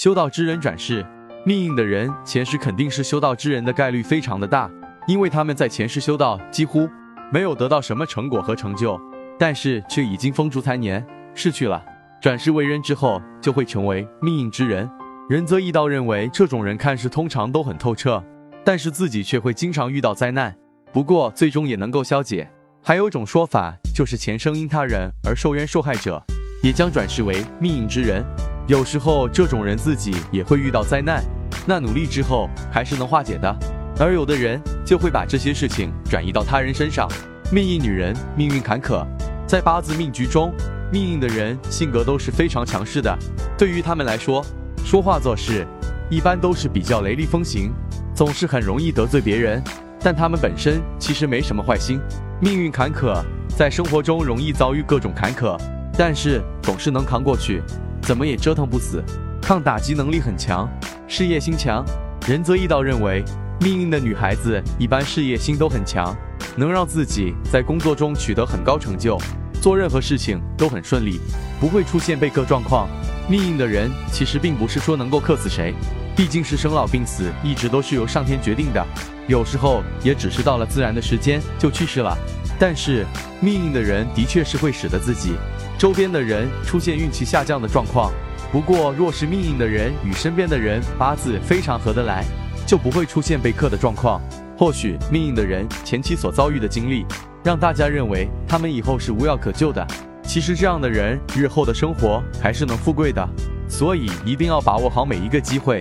修道之人转世，命硬的人前世肯定是修道之人的概率非常的大，因为他们在前世修道几乎没有得到什么成果和成就，但是却已经风烛残年逝去了。转世为人之后，就会成为命硬之人。仁则义道认为，这种人看似通常都很透彻，但是自己却会经常遇到灾难，不过最终也能够消解。还有种说法，就是前生因他人而受冤受害者，也将转世为命硬之人。有时候这种人自己也会遇到灾难，那努力之后还是能化解的。而有的人就会把这些事情转移到他人身上。命硬女人命运坎坷，在八字命局中，命硬的人性格都是非常强势的，对于他们来说。说话做事一般都是比较雷厉风行，总是很容易得罪别人。但他们本身其实没什么坏心，命运坎坷，在生活中容易遭遇各种坎坷，但是总是能扛过去，怎么也折腾不死，抗打击能力很强，事业心强。仁泽义道认为，命运的女孩子一般事业心都很强，能让自己在工作中取得很高成就，做任何事情都很顺利，不会出现被克状况。命硬的人其实并不是说能够克死谁，毕竟是生老病死一直都是由上天决定的，有时候也只是到了自然的时间就去世了。但是命硬的人的确是会使得自己周边的人出现运气下降的状况。不过若是命硬的人与身边的人八字非常合得来，就不会出现被克的状况。或许命硬的人前期所遭遇的经历，让大家认为他们以后是无药可救的。其实这样的人日后的生活还是能富贵的，所以一定要把握好每一个机会。